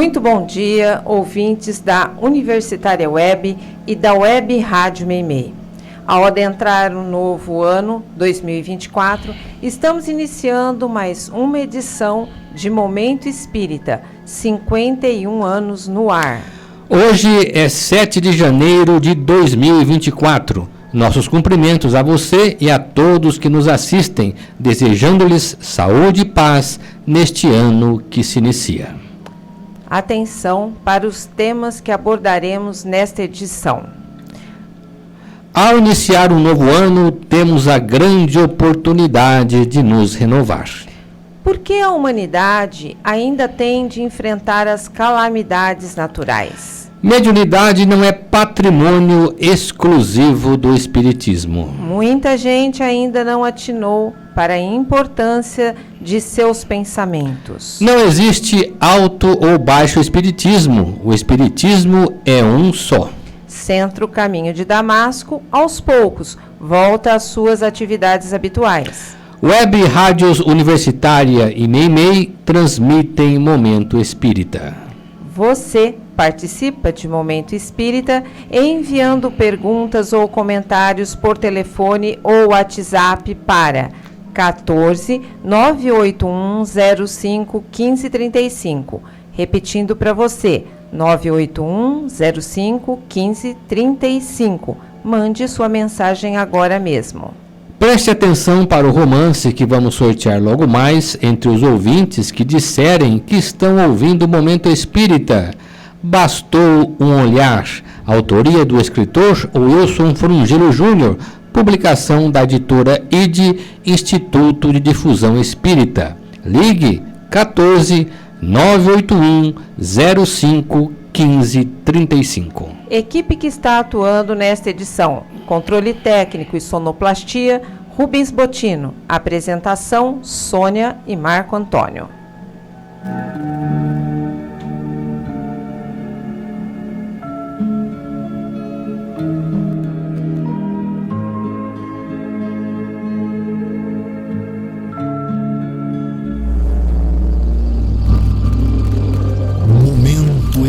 Muito bom dia, ouvintes da Universitária Web e da Web Rádio Meimei. Ao adentrar o novo ano 2024, estamos iniciando mais uma edição de Momento Espírita, 51 anos no ar. Hoje é 7 de janeiro de 2024. Nossos cumprimentos a você e a todos que nos assistem, desejando-lhes saúde e paz neste ano que se inicia. Atenção para os temas que abordaremos nesta edição. Ao iniciar um novo ano, temos a grande oportunidade de nos renovar. Por que a humanidade ainda tem de enfrentar as calamidades naturais? Mediunidade não é patrimônio exclusivo do Espiritismo. Muita gente ainda não atinou para a importância de seus pensamentos. Não existe alto ou baixo Espiritismo. O Espiritismo é um só. Centro Caminho de Damasco, aos poucos, volta às suas atividades habituais. Web Rádios Universitária e Meimei transmitem Momento Espírita. Você participa de Momento Espírita enviando perguntas ou comentários por telefone ou WhatsApp para 14 981 05 1535. Repetindo para você, 981 05 1535. Mande sua mensagem agora mesmo. Preste atenção para o romance que vamos sortear logo mais entre os ouvintes que disserem que estão ouvindo o Momento Espírita. Bastou um olhar. Autoria do escritor Wilson Frungelo Júnior, publicação da editora ID, Instituto de Difusão Espírita. Ligue 14 981 05 1535. Equipe que está atuando nesta edição: controle técnico e sonoplastia, Rubens Botino. Apresentação: Sônia e Marco Antônio.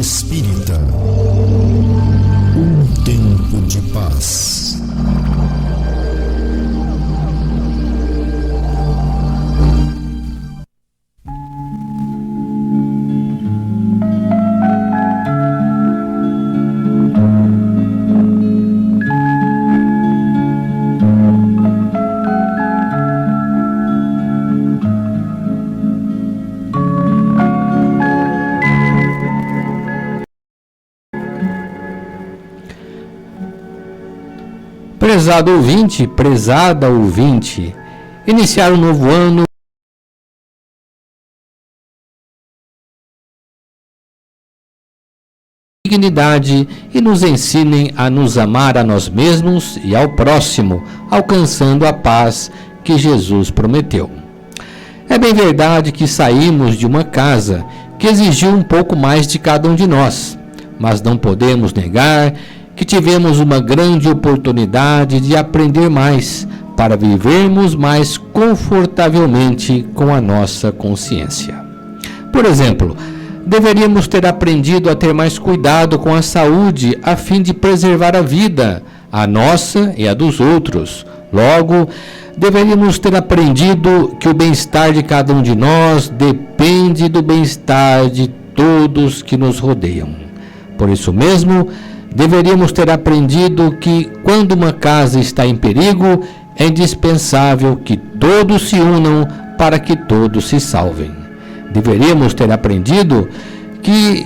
Espírita. Um tempo de paz. Prezado ouvinte, prezada ouvinte, iniciar um novo ano dignidade e nos ensinem a nos amar a nós mesmos e ao próximo, alcançando a paz que Jesus prometeu. É bem verdade que saímos de uma casa que exigiu um pouco mais de cada um de nós, mas não podemos negar que tivemos uma grande oportunidade de aprender mais para vivermos mais confortavelmente com a nossa consciência. Por exemplo, deveríamos ter aprendido a ter mais cuidado com a saúde a fim de preservar a vida, a nossa e a dos outros. Logo, deveríamos ter aprendido que o bem-estar de cada um de nós depende do bem-estar de todos que nos rodeiam. Por isso mesmo, deveríamos ter aprendido que, quando uma casa está em perigo, é indispensável que todos se unam para que todos se salvem. Deveríamos ter aprendido que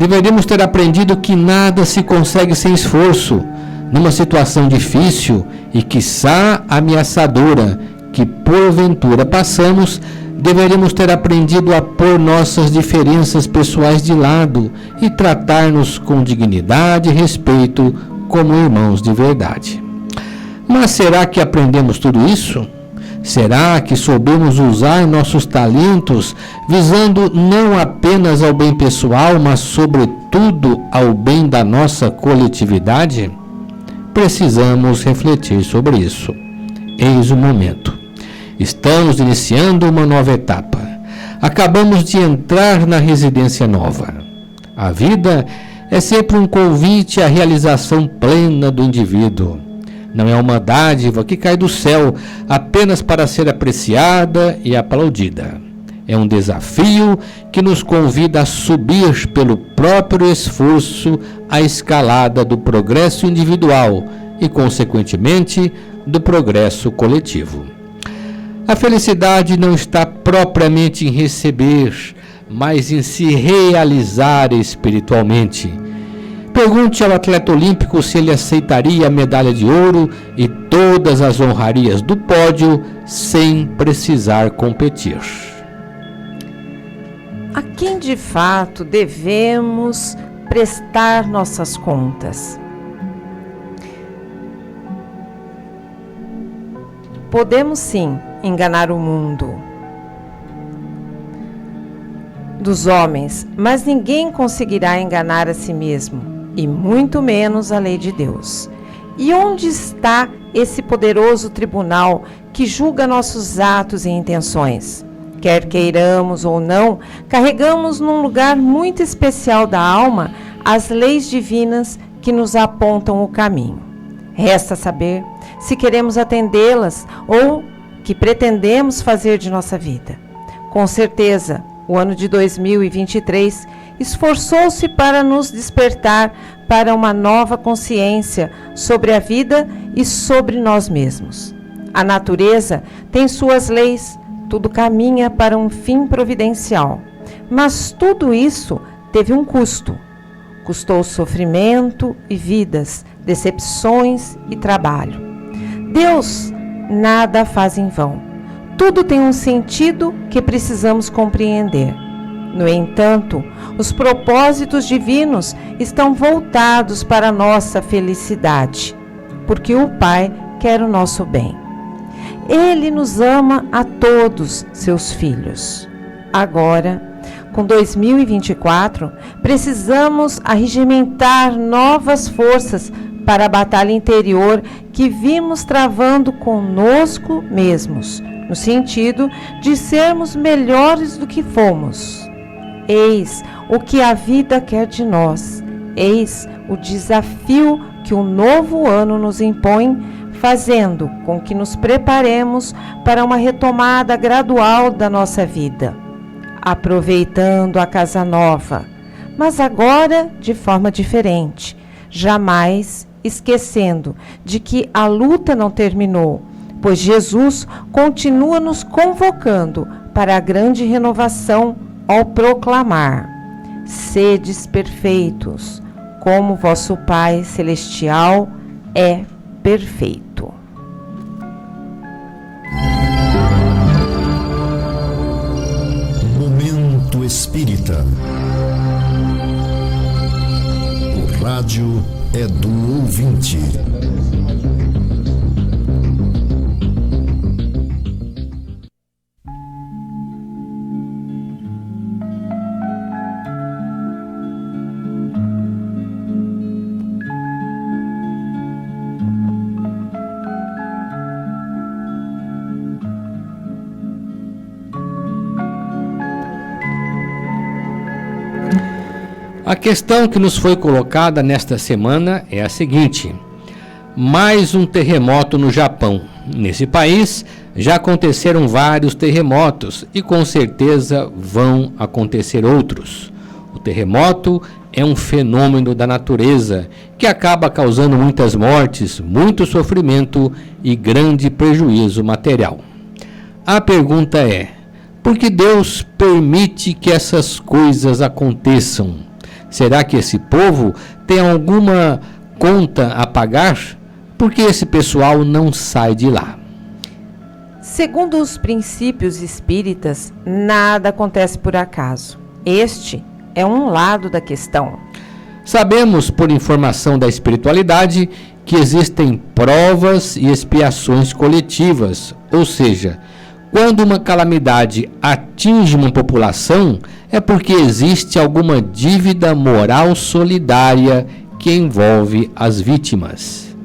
Deveríamos ter aprendido que nada se consegue sem esforço, numa situação difícil e quiçá ameaçadora que porventura passamos, deveríamos ter aprendido a pôr nossas diferenças pessoais de lado e tratar-nos com dignidade e respeito como irmãos de verdade. Mas será que aprendemos tudo isso? Será que soubemos usar nossos talentos visando não apenas ao bem pessoal, mas, sobretudo, ao bem da nossa coletividade? Precisamos refletir sobre isso. Eis o momento. Estamos iniciando uma nova etapa. Acabamos de entrar na residência nova. A vida é sempre um convite à realização plena do indivíduo não é uma dádiva que cai do céu apenas para ser apreciada e aplaudida. É um desafio que nos convida a subir pelo próprio esforço a escalada do progresso individual e, consequentemente, do progresso coletivo. A felicidade não está propriamente em receber, mas em se realizar espiritualmente Pergunte ao atleta olímpico se ele aceitaria a medalha de ouro e todas as honrarias do pódio sem precisar competir. A quem de fato devemos prestar nossas contas? Podemos sim enganar o mundo dos homens, mas ninguém conseguirá enganar a si mesmo e muito menos a lei de Deus. E onde está esse poderoso tribunal que julga nossos atos e intenções? Quer queiramos ou não, carregamos num lugar muito especial da alma as leis divinas que nos apontam o caminho. Resta saber se queremos atendê-las ou que pretendemos fazer de nossa vida. Com certeza, o ano de 2023 esforçou-se para nos despertar para uma nova consciência sobre a vida e sobre nós mesmos. A natureza tem suas leis, tudo caminha para um fim providencial. Mas tudo isso teve um custo. Custou sofrimento e vidas, decepções e trabalho. Deus nada faz em vão. Tudo tem um sentido que precisamos compreender. No entanto, os propósitos divinos estão voltados para a nossa felicidade, porque o Pai quer o nosso bem. Ele nos ama a todos seus filhos. Agora, com 2024, precisamos arregimentar novas forças para a batalha interior que vimos travando conosco mesmos, no sentido de sermos melhores do que fomos. Eis o que a vida quer de nós. Eis o desafio que o novo ano nos impõe, fazendo com que nos preparemos para uma retomada gradual da nossa vida, aproveitando a casa nova, mas agora de forma diferente, jamais esquecendo de que a luta não terminou, pois Jesus continua nos convocando para a grande renovação ao proclamar: Sedes perfeitos, como vosso Pai celestial é perfeito. Momento Espírita. O rádio é do ouvinte. A questão que nos foi colocada nesta semana é a seguinte: mais um terremoto no Japão. Nesse país já aconteceram vários terremotos e com certeza vão acontecer outros. O terremoto é um fenômeno da natureza que acaba causando muitas mortes, muito sofrimento e grande prejuízo material. A pergunta é: por que Deus permite que essas coisas aconteçam? Será que esse povo tem alguma conta a pagar? Porque esse pessoal não sai de lá. Segundo os princípios espíritas, nada acontece por acaso. Este é um lado da questão. Sabemos, por informação da espiritualidade, que existem provas e expiações coletivas, ou seja, quando uma calamidade atinge uma população, é porque existe alguma dívida moral solidária que envolve as vítimas.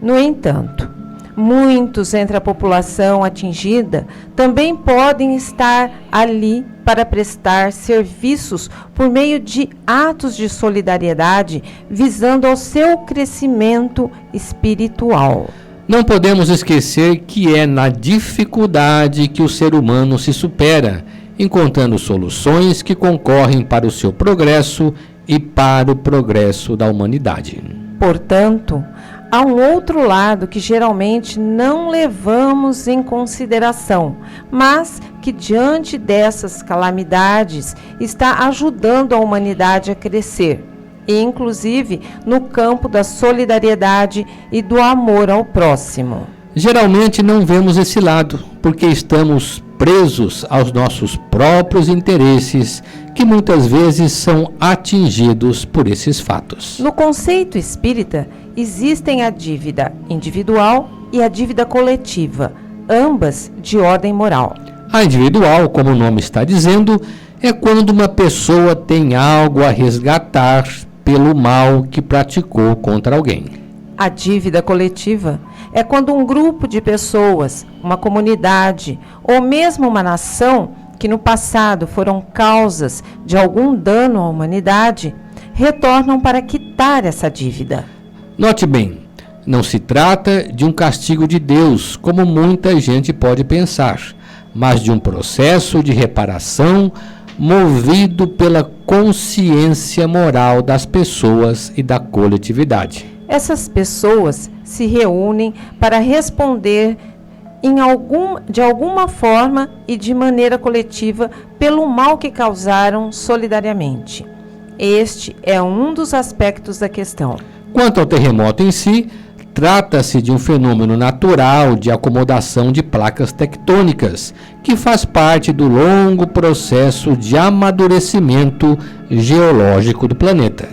No entanto, muitos entre a população atingida também podem estar ali para prestar serviços por meio de atos de solidariedade visando ao seu crescimento espiritual. Não podemos esquecer que é na dificuldade que o ser humano se supera, encontrando soluções que concorrem para o seu progresso e para o progresso da humanidade. Portanto, há um outro lado que geralmente não levamos em consideração, mas que diante dessas calamidades está ajudando a humanidade a crescer, e inclusive no campo da solidariedade e do amor ao próximo. Geralmente não vemos esse lado, porque estamos presos aos nossos próprios interesses, que muitas vezes são atingidos por esses fatos. No conceito espírita, existem a dívida individual e a dívida coletiva, ambas de ordem moral. A individual, como o nome está dizendo, é quando uma pessoa tem algo a resgatar pelo mal que praticou contra alguém. A dívida coletiva é quando um grupo de pessoas, uma comunidade ou mesmo uma nação que no passado foram causas de algum dano à humanidade retornam para quitar essa dívida. Note bem, não se trata de um castigo de Deus, como muita gente pode pensar, mas de um processo de reparação movido pela consciência moral das pessoas e da coletividade. Essas pessoas se reúnem para responder algum, de alguma forma e de maneira coletiva pelo mal que causaram solidariamente. Este é um dos aspectos da questão. Quanto ao terremoto em si, trata-se de um fenômeno natural de acomodação de placas tectônicas, que faz parte do longo processo de amadurecimento geológico do planeta.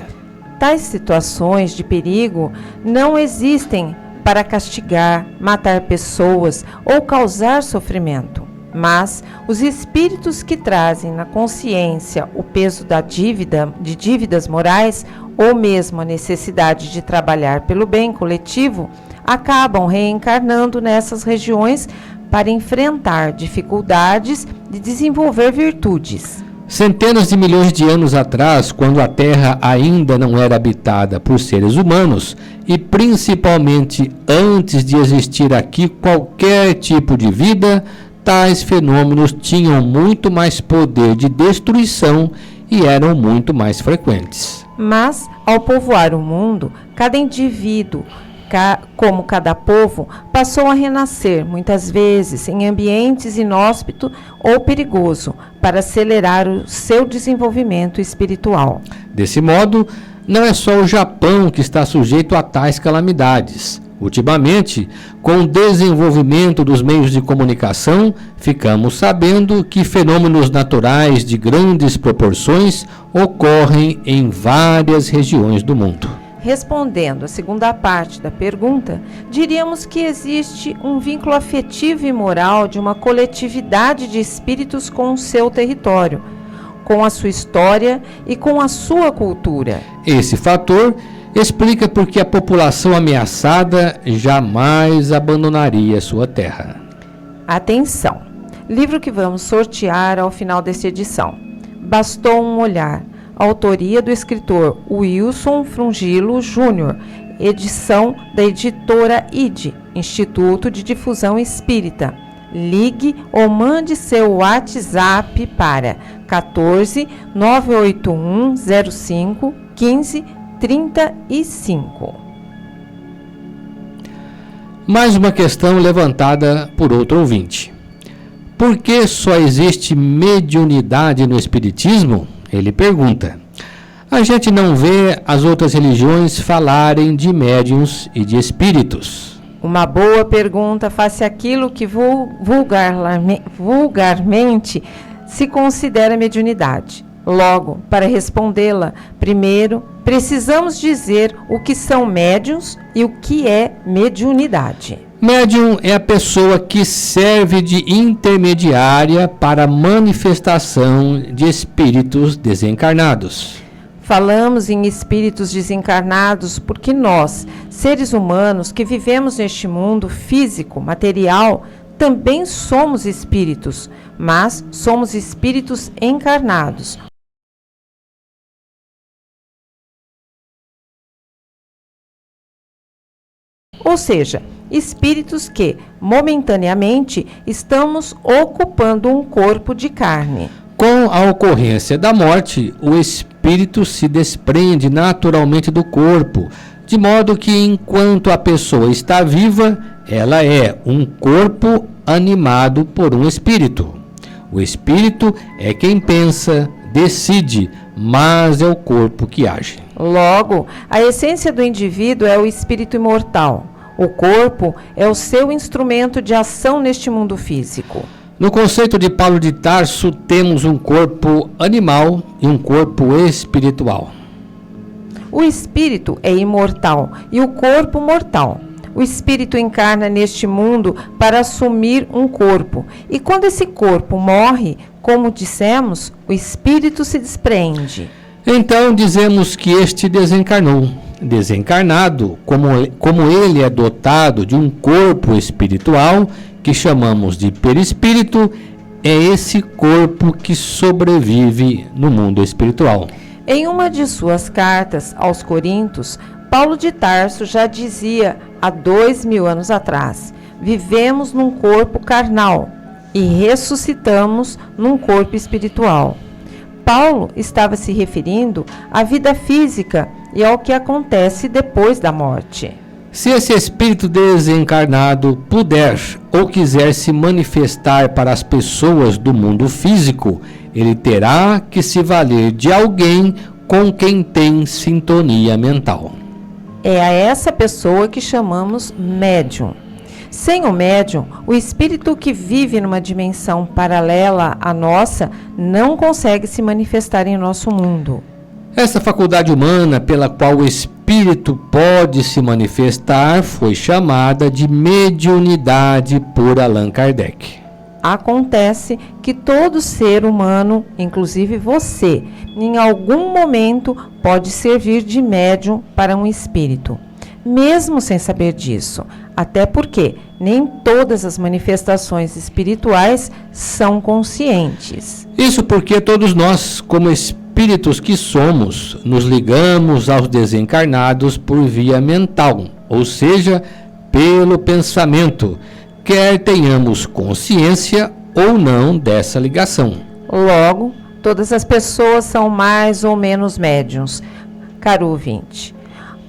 Tais situações de perigo não existem para castigar, matar pessoas ou causar sofrimento. Mas os espíritos que trazem na consciência o peso da dívida, de dívidas morais ou mesmo a necessidade de trabalhar pelo bem coletivo, acabam reencarnando nessas regiões para enfrentar dificuldades e desenvolver virtudes. Centenas de milhões de anos atrás, quando a Terra ainda não era habitada por seres humanos, e principalmente antes de existir aqui qualquer tipo de vida, tais fenômenos tinham muito mais poder de destruição e eram muito mais frequentes. Mas, ao povoar o mundo, cada indivíduo, ca como cada povo, passou a renascer, muitas vezes em ambientes inóspitos ou perigoso, para acelerar o seu desenvolvimento espiritual. Desse modo, não é só o Japão que está sujeito a tais calamidades. Ultimamente, com o desenvolvimento dos meios de comunicação, ficamos sabendo que fenômenos naturais de grandes proporções ocorrem em várias regiões do mundo. Respondendo à segunda parte da pergunta, diríamos que existe um vínculo afetivo e moral de uma coletividade de espíritos com o seu território, com a sua história e com a sua cultura. Esse fator explica por que a população ameaçada jamais abandonaria sua terra. Atenção! Livro que vamos sortear ao final desta edição. Bastou um olhar. Autoria do escritor Wilson Frungilo Júnior. Edição da editora ID, Instituto de Difusão Espírita. Ligue ou mande seu WhatsApp para 14 981 05 15 35. Mais uma questão levantada por outro ouvinte. Por que só existe mediunidade no Espiritismo? Ele pergunta. A gente não vê as outras religiões falarem de médiums e de espíritos. Uma boa pergunta face aquilo que vulgarmente, vulgarmente se considera mediunidade. Logo, para respondê-la, primeiro precisamos dizer o que são médiums e o que é mediunidade. Médium é a pessoa que serve de intermediária para a manifestação de espíritos desencarnados. Falamos em espíritos desencarnados porque nós, seres humanos que vivemos neste mundo físico, material, também somos espíritos, mas somos espíritos encarnados, ou seja, espíritos que, momentaneamente, estamos ocupando um corpo de carne. Com a ocorrência da morte, o espírito se desprende naturalmente do corpo, de modo que enquanto a pessoa está viva, ela é um corpo animado por um espírito. O espírito é quem pensa, decide, mas é o corpo que age. Logo, a essência do indivíduo é o espírito imortal. O corpo é o seu instrumento de ação neste mundo físico. No conceito de Paulo de Tarso, temos um corpo animal e um corpo espiritual. O espírito é imortal e o corpo mortal. O espírito encarna neste mundo para assumir um corpo, e quando esse corpo morre, como dissemos, o espírito se desprende. Então dizemos que este desencarnou desencarnado, como, como ele é dotado de um corpo espiritual, que chamamos de perispírito, é esse corpo que sobrevive no mundo espiritual. Em uma de suas cartas aos Coríntios, Paulo de Tarso já dizia há dois mil anos atrás: vivemos num corpo carnal e ressuscitamos num corpo espiritual. Paulo estava se referindo à vida física e ao que acontece depois da morte. Se esse espírito desencarnado puder ou quiser se manifestar para as pessoas do mundo físico, ele terá que se valer de alguém com quem tem sintonia mental. É a essa pessoa que chamamos médium. Sem o médium, o espírito que vive numa dimensão paralela à nossa não consegue se manifestar em nosso mundo. Essa faculdade humana pela qual o espírito pode se manifestar foi chamada de mediunidade por Allan Kardec. Acontece que todo ser humano, inclusive você, em algum momento pode servir de médium para um espírito, mesmo sem saber disso. Até porque nem todas as manifestações espirituais são conscientes. Isso porque todos nós, como espíritos, que somos, nos ligamos aos desencarnados por via mental, ou seja, pelo pensamento, quer tenhamos consciência ou não dessa ligação. Logo, todas as pessoas são mais ou menos médiums, caro ouvinte.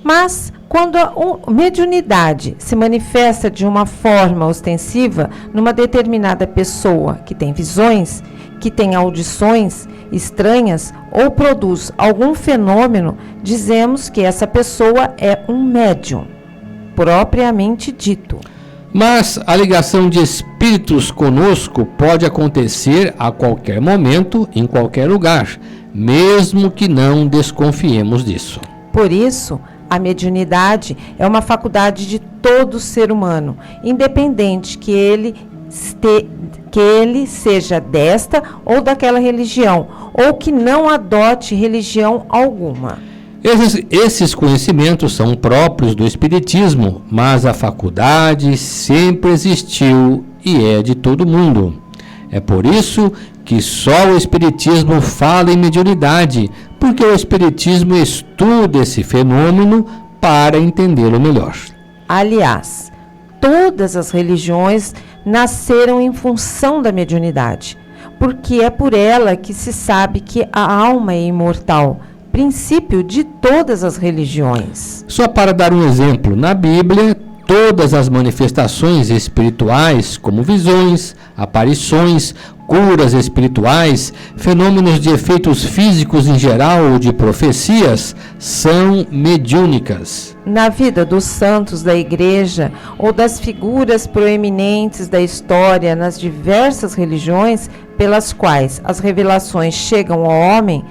Mas quando a mediunidade se manifesta de uma forma ostensiva numa determinada pessoa que tem visões, que tem audições estranhas ou produz algum fenômeno, dizemos que essa pessoa é um médium, propriamente dito. Mas a ligação de espíritos conosco pode acontecer a qualquer momento, em qualquer lugar, mesmo que não desconfiemos disso. Por isso, a mediunidade é uma faculdade de todo ser humano, independente que ele este, que ele seja desta ou daquela religião, ou que não adote religião alguma. Esses, esses, conhecimentos são próprios do Espiritismo, mas a faculdade sempre existiu e é de todo mundo. É por isso que só o Espiritismo fala em mediunidade, porque o Espiritismo estuda esse fenômeno para entendê-lo melhor. Aliás, todas as religiões nasceram em função da mediunidade, porque é por ela que se sabe que a alma é imortal, princípio de todas as religiões. Só para dar um exemplo, na Bíblia, todas as manifestações espirituais, como visões, aparições, curas espirituais, fenômenos de efeitos físicos em geral ou de profecias, são mediúnicas. Na vida dos santos da igreja ou das figuras proeminentes da história nas diversas religiões pelas quais as revelações chegam ao homem,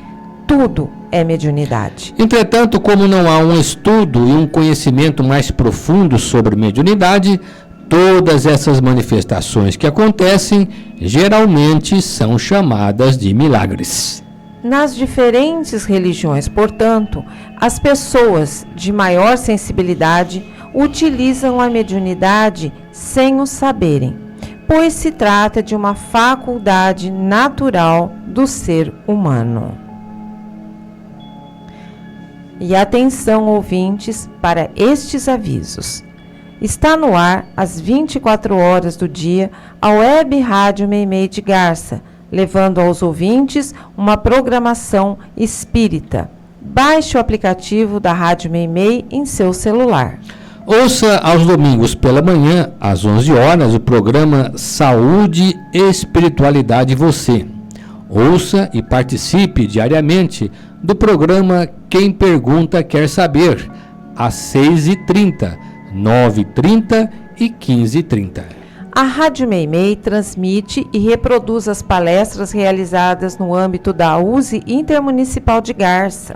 tudo é mediunidade. Entretanto, como não há um estudo e um conhecimento mais profundo sobre mediunidade, todas essas manifestações que acontecem geralmente são chamadas de milagres. Nas diferentes religiões, portanto, as pessoas de maior sensibilidade utilizam a mediunidade sem o saberem, pois se trata de uma faculdade natural do ser humano. E atenção, ouvintes, para estes avisos. Está no ar às 24 horas do dia a Web Rádio Meimei de Garça, levando aos ouvintes uma programação espírita. Baixe o aplicativo da Rádio Meimei em seu celular. Ouça aos domingos pela manhã, às 11 horas, o programa Saúde e Espiritualidade Você. Ouça e participe diariamente do programa Quem Pergunta Quer Saber, às 6h30, 9h30 e 15h30. A Rádio Meimei transmite e reproduz as palestras realizadas no âmbito da USE Intermunicipal de Garça.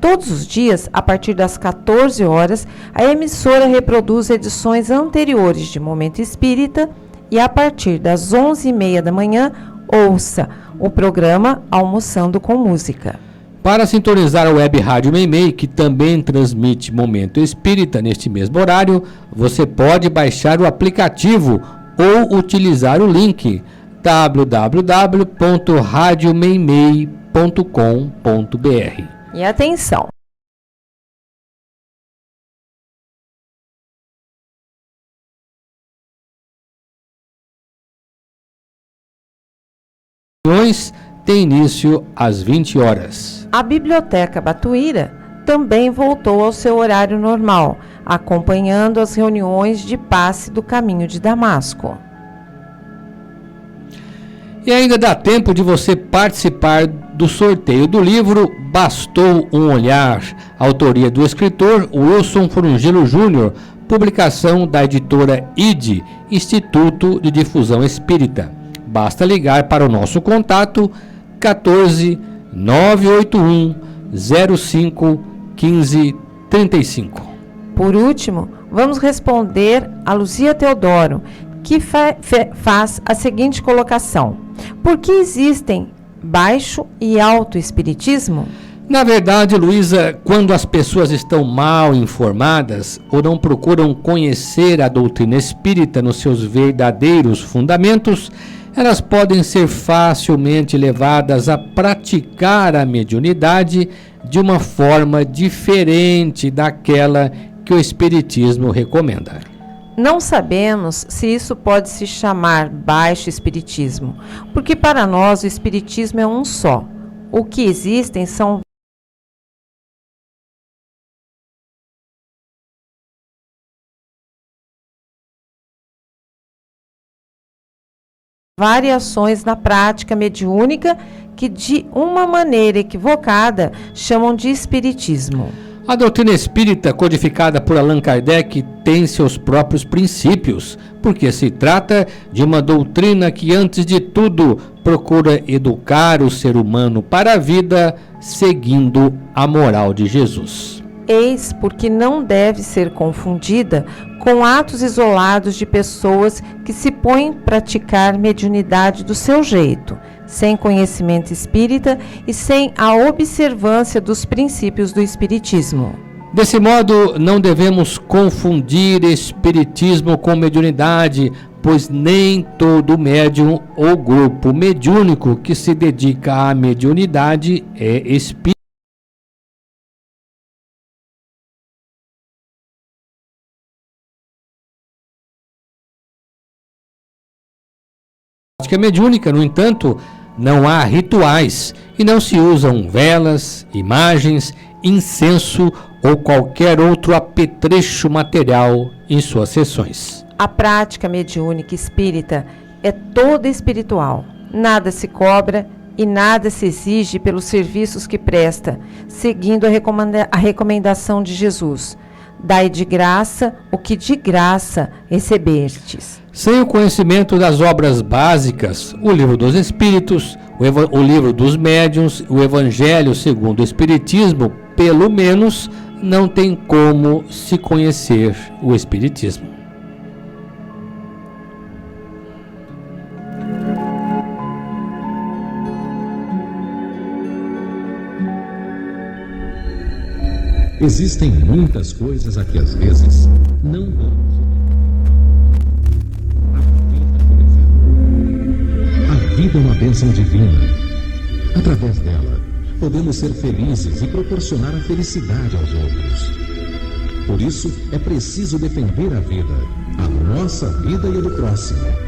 Todos os dias, a partir das 14 horas, a emissora reproduz edições anteriores de Momento Espírita e a partir das 11h30 da manhã, ouça o programa Almoçando com Música. Para sintonizar a web Rádio Meimei, que também transmite Momento Espírita neste mesmo horário, você pode baixar o aplicativo ou utilizar o link www.radiomeimei.com.br. E atenção! Tem início às 20 horas. A Biblioteca Batuíra também voltou ao seu horário normal, acompanhando as reuniões de passe do caminho de Damasco. E ainda dá tempo de você participar do sorteio do livro Bastou um Olhar, autoria do escritor Wilson Frungilo Júnior, publicação da editora ID, Instituto de Difusão Espírita. Basta ligar para o nosso contato 14 981 05 15 35. Por último, vamos responder a Luzia Teodoro, que fa faz a seguinte colocação: Por que existem baixo e alto espiritismo? Na verdade, Luísa, quando as pessoas estão mal informadas ou não procuram conhecer a doutrina espírita nos seus verdadeiros fundamentos, elas podem ser facilmente levadas a praticar a mediunidade de uma forma diferente daquela que o Espiritismo recomenda. Não sabemos se isso pode se chamar baixo Espiritismo, porque para nós o Espiritismo é um só. O que existem são variações na prática mediúnica que, de uma maneira equivocada, chamam de espiritismo. A doutrina espírita, codificada por Allan Kardec, tem seus próprios princípios, porque se trata de uma doutrina que, antes de tudo, procura educar o ser humano para a vida, seguindo a moral de Jesus. Eis porque não deve ser confundida com atos isolados de pessoas que se põem a praticar mediunidade do seu jeito, sem conhecimento espírita e sem a observância dos princípios do espiritismo. Desse modo, não devemos confundir espiritismo com mediunidade, pois nem todo médium ou grupo mediúnico que se dedica à mediunidade é espírita. Prática mediúnica, no entanto, não há rituais e não se usam velas, imagens, incenso ou qualquer outro apetrecho material em suas sessões. A prática mediúnica espírita é toda espiritual. Nada se cobra e nada se exige pelos serviços que presta, seguindo a, recomenda a recomendação de Jesus. Dai de graça o que de graça recebestes. Sem o conhecimento das obras básicas, o Livro dos Espíritos, o, o livro dos médiuns, o Evangelho segundo o Espiritismo, pelo menos não tem como se conhecer o Espiritismo. Existem muitas coisas a que às vezes não damos. A vida é uma bênção divina. Através dela, podemos ser felizes e proporcionar a felicidade aos outros. Por isso, é preciso defender a vida, a nossa vida e a do próximo.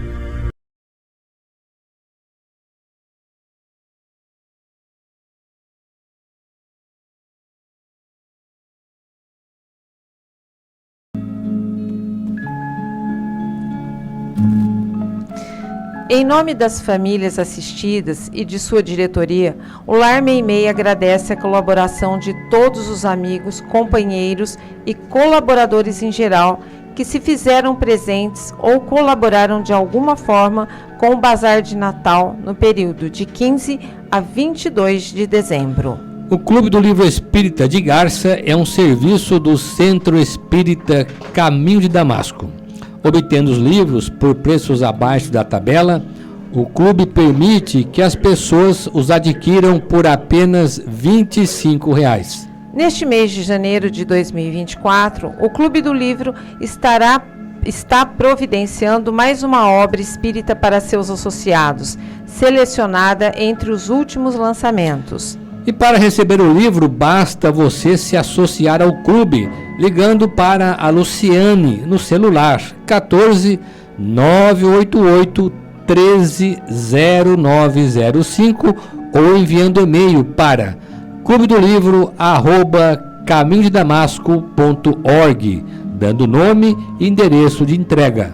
Em nome das famílias assistidas e de sua diretoria, o Lar Meimei agradece a colaboração de todos os amigos, companheiros e colaboradores em geral que se fizeram presentes ou colaboraram de alguma forma com o Bazar de Natal no período de 15 a 22 de dezembro. O Clube do Livro Espírita de Garça é um serviço do Centro Espírita Caminho de Damasco obtendo os livros por preços abaixo da tabela, o clube permite que as pessoas os adquiram por apenas 25 reais. Neste mês de janeiro de 2024, o Clube do Livro estará está providenciando mais uma obra espírita para seus associados, selecionada entre os últimos lançamentos. E para receber o livro, basta você se associar ao clube, ligando para a Luciane no celular 14 988 130905 ou enviando e-mail para clube do livro dando nome e endereço de entrega.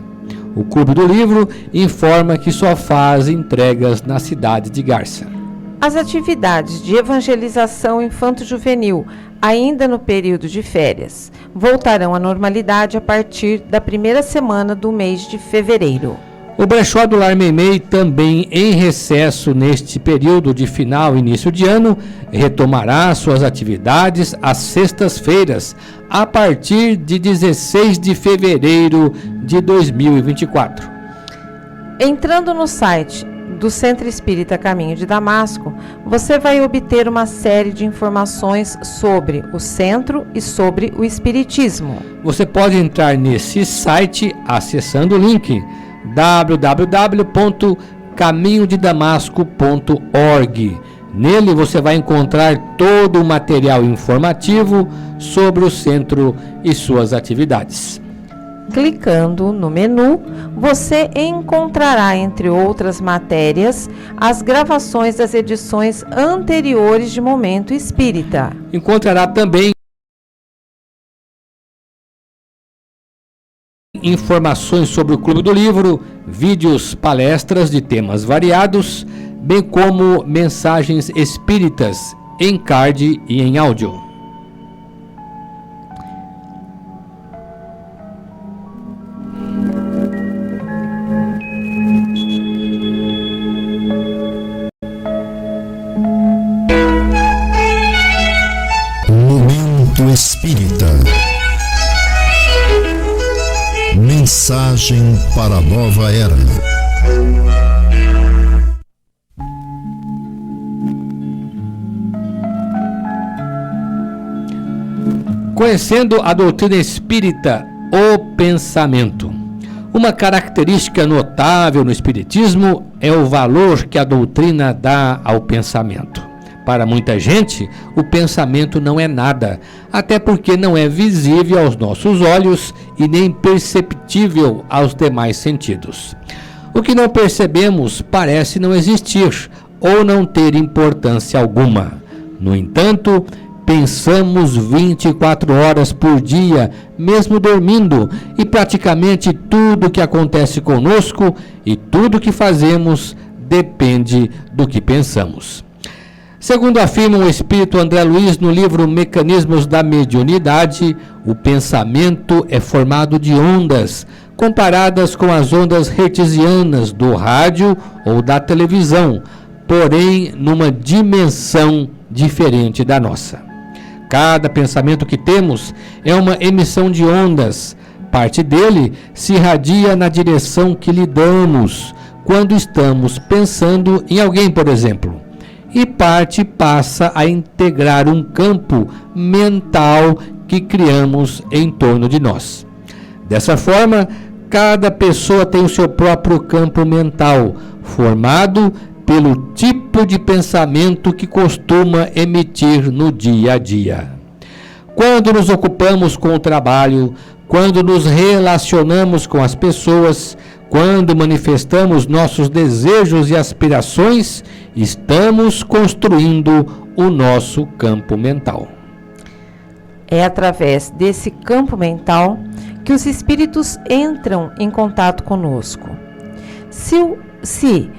O Clube do Livro informa que só faz entregas na cidade de Garça. As atividades de evangelização infanto-juvenil, ainda no período de férias, voltarão à normalidade a partir da primeira semana do mês de fevereiro. O brechó do Lar Meimei, também em recesso neste período de final e início de ano, retomará suas atividades às sextas-feiras, a partir de 16 de fevereiro de 2024. Entrando no site do Centro Espírita Caminho de Damasco, você vai obter uma série de informações sobre o centro e sobre o Espiritismo. Você pode entrar nesse site acessando o link www.caminhodedamasco.org. Nele você vai encontrar todo o material informativo sobre o centro e suas atividades. Clicando no menu, você encontrará, entre outras matérias, as gravações das edições anteriores de Momento Espírita. Encontrará também informações sobre o Clube do Livro, vídeos, palestras de temas variados, bem como mensagens espíritas em card e em áudio. Mensagem para a nova era. Conhecendo a doutrina espírita, o pensamento. Uma característica notável no Espiritismo é o valor que a doutrina dá ao pensamento. Para muita gente, o pensamento não é nada, até porque não é visível aos nossos olhos e nem perceptível aos demais sentidos. O que não percebemos parece não existir ou não ter importância alguma. No entanto, pensamos 24 horas por dia, mesmo dormindo, e praticamente tudo que acontece conosco e tudo que fazemos depende do que pensamos. Segundo afirma o espírito André Luiz no livro Mecanismos da Mediunidade, o pensamento é formado de ondas, comparadas com as ondas hertzianas do rádio ou da televisão, porém numa dimensão diferente da nossa. Cada pensamento que temos é uma emissão de ondas. Parte dele se irradia na direção que lhe damos quando estamos pensando em alguém, por exemplo. E parte passa a integrar um campo mental que criamos em torno de nós. Dessa forma, cada pessoa tem o seu próprio campo mental, formado pelo tipo de pensamento que costuma emitir no dia a dia. Quando nos ocupamos com o trabalho, quando nos relacionamos com as pessoas, quando manifestamos nossos desejos e aspirações, estamos construindo o nosso campo mental. É através desse campo mental que os espíritos entram em contato conosco. Se, se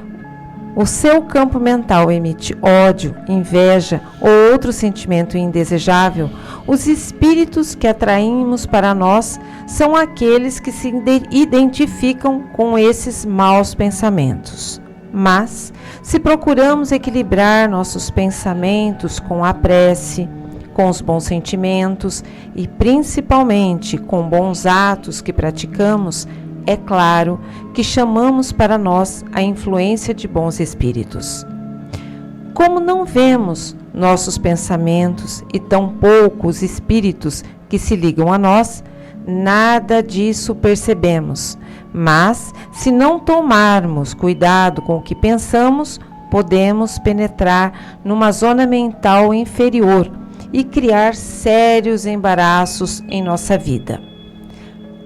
o seu campo mental emite ódio, inveja ou outro sentimento indesejável, os espíritos que atraímos para nós são aqueles que se identificam com esses maus pensamentos. Mas, se procuramos equilibrar nossos pensamentos com a prece, com os bons sentimentos e principalmente com bons atos que praticamos, é claro que chamamos para nós a influência de bons espíritos. Como não vemos nossos pensamentos e tampouco os espíritos que se ligam a nós, nada disso percebemos. Mas, se não tomarmos cuidado com o que pensamos, podemos penetrar numa zona mental inferior e criar sérios embaraços em nossa vida.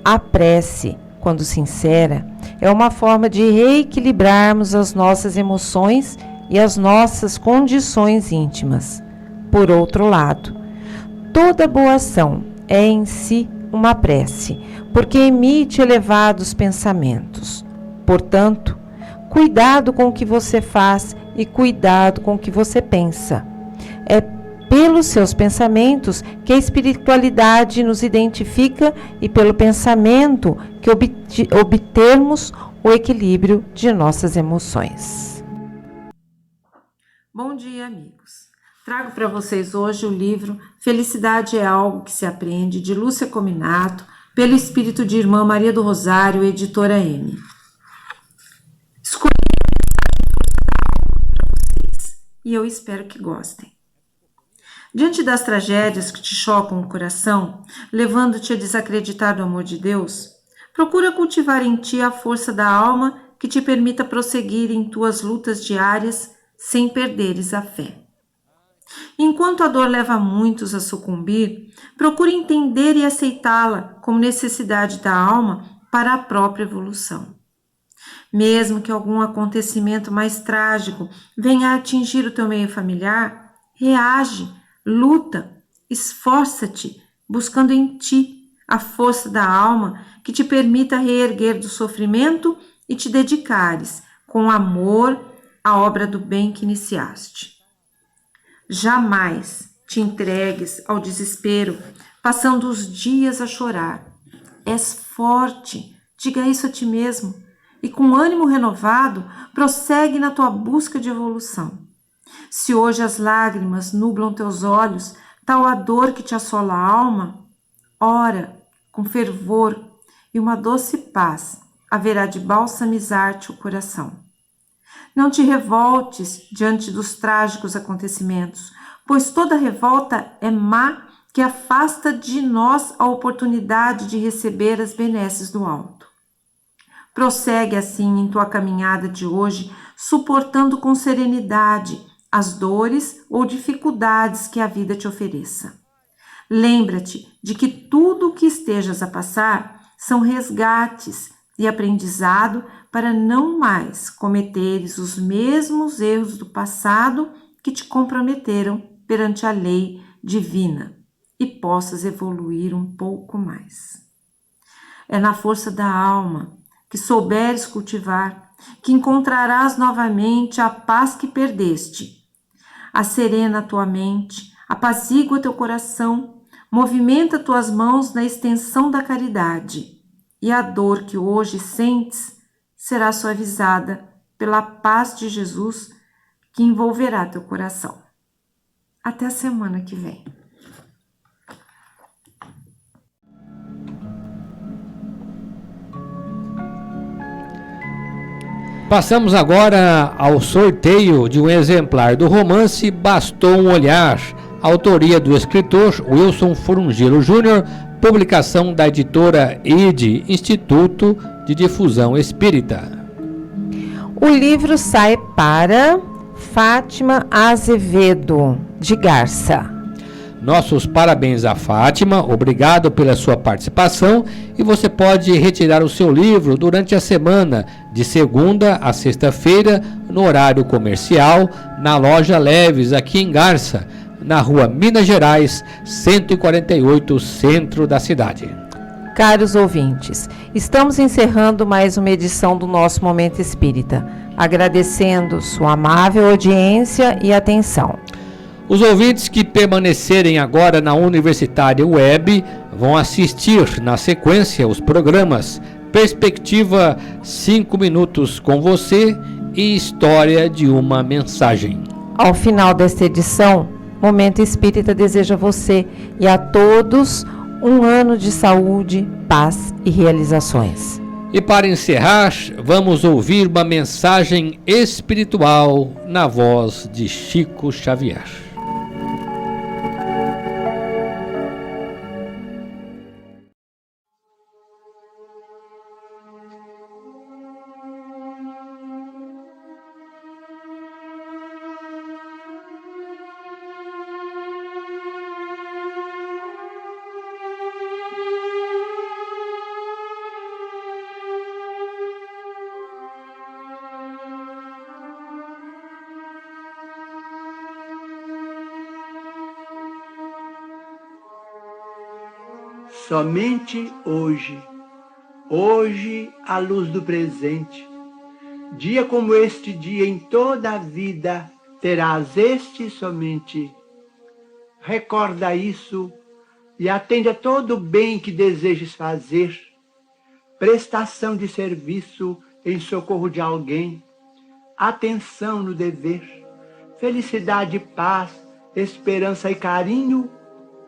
A prece quando sincera, é uma forma de reequilibrarmos as nossas emoções e as nossas condições íntimas. Por outro lado, toda boa ação é em si uma prece, porque emite elevados pensamentos. Portanto, cuidado com o que você faz e cuidado com o que você pensa. É pelos seus pensamentos que a espiritualidade nos identifica e pelo pensamento que obtermos o equilíbrio de nossas emoções. Bom dia, amigos. Trago para vocês hoje o livro Felicidade é algo que se aprende, de Lúcia Cominato, pelo espírito de Irmã Maria do Rosário, editora M. Escolhi e eu espero que gostem. Diante das tragédias que te chocam o coração, levando-te a desacreditar do amor de Deus, procura cultivar em ti a força da alma que te permita prosseguir em tuas lutas diárias sem perderes a fé. Enquanto a dor leva muitos a sucumbir, procure entender e aceitá-la como necessidade da alma para a própria evolução. Mesmo que algum acontecimento mais trágico venha a atingir o teu meio familiar, reage Luta, esforça-te, buscando em ti a força da alma que te permita reerguer do sofrimento e te dedicares com amor à obra do bem que iniciaste. Jamais te entregues ao desespero, passando os dias a chorar. És forte, diga isso a ti mesmo, e com ânimo renovado, prossegue na tua busca de evolução. Se hoje as lágrimas nublam teus olhos, tal a dor que te assola a alma, ora com fervor e uma doce paz haverá de balsamizar-te o coração. Não te revoltes diante dos trágicos acontecimentos, pois toda revolta é má que afasta de nós a oportunidade de receber as benesses do alto. Prossegue assim em tua caminhada de hoje, suportando com serenidade as dores ou dificuldades que a vida te ofereça. Lembra-te de que tudo o que estejas a passar são resgates e aprendizado para não mais cometeres os mesmos erros do passado que te comprometeram perante a lei divina e possas evoluir um pouco mais. É na força da alma que souberes cultivar que encontrarás novamente a paz que perdeste. Acerena tua mente, apazigua teu coração, movimenta tuas mãos na extensão da caridade, e a dor que hoje sentes será suavizada pela paz de Jesus que envolverá teu coração. Até a semana que vem. Passamos agora ao sorteio de um exemplar do romance Bastou um Olhar, autoria do escritor Wilson Furungilo Júnior, publicação da editora IDE, Instituto de Difusão Espírita. O livro sai para Fátima Azevedo, de Garça. Nossos parabéns a Fátima, obrigado pela sua participação e você pode retirar o seu livro durante a semana, de segunda a sexta-feira, no horário comercial, na loja Leves, aqui em Garça, na rua Minas Gerais, 148, centro da cidade. Caros ouvintes, estamos encerrando mais uma edição do nosso Momento Espírita, agradecendo sua amável audiência e atenção. Os ouvintes que permanecerem agora na Universitária Web vão assistir na sequência os programas Perspectiva 5 Minutos com Você e História de uma Mensagem. Ao final desta edição, Momento Espírita deseja a você e a todos um ano de saúde, paz e realizações. E para encerrar, vamos ouvir uma mensagem espiritual na voz de Chico Xavier. Somente hoje, hoje à luz do presente. Dia como este dia em toda a vida terás este somente. Recorda isso e atende a todo o bem que desejes fazer. Prestação de serviço em socorro de alguém, atenção no dever, felicidade, paz, esperança e carinho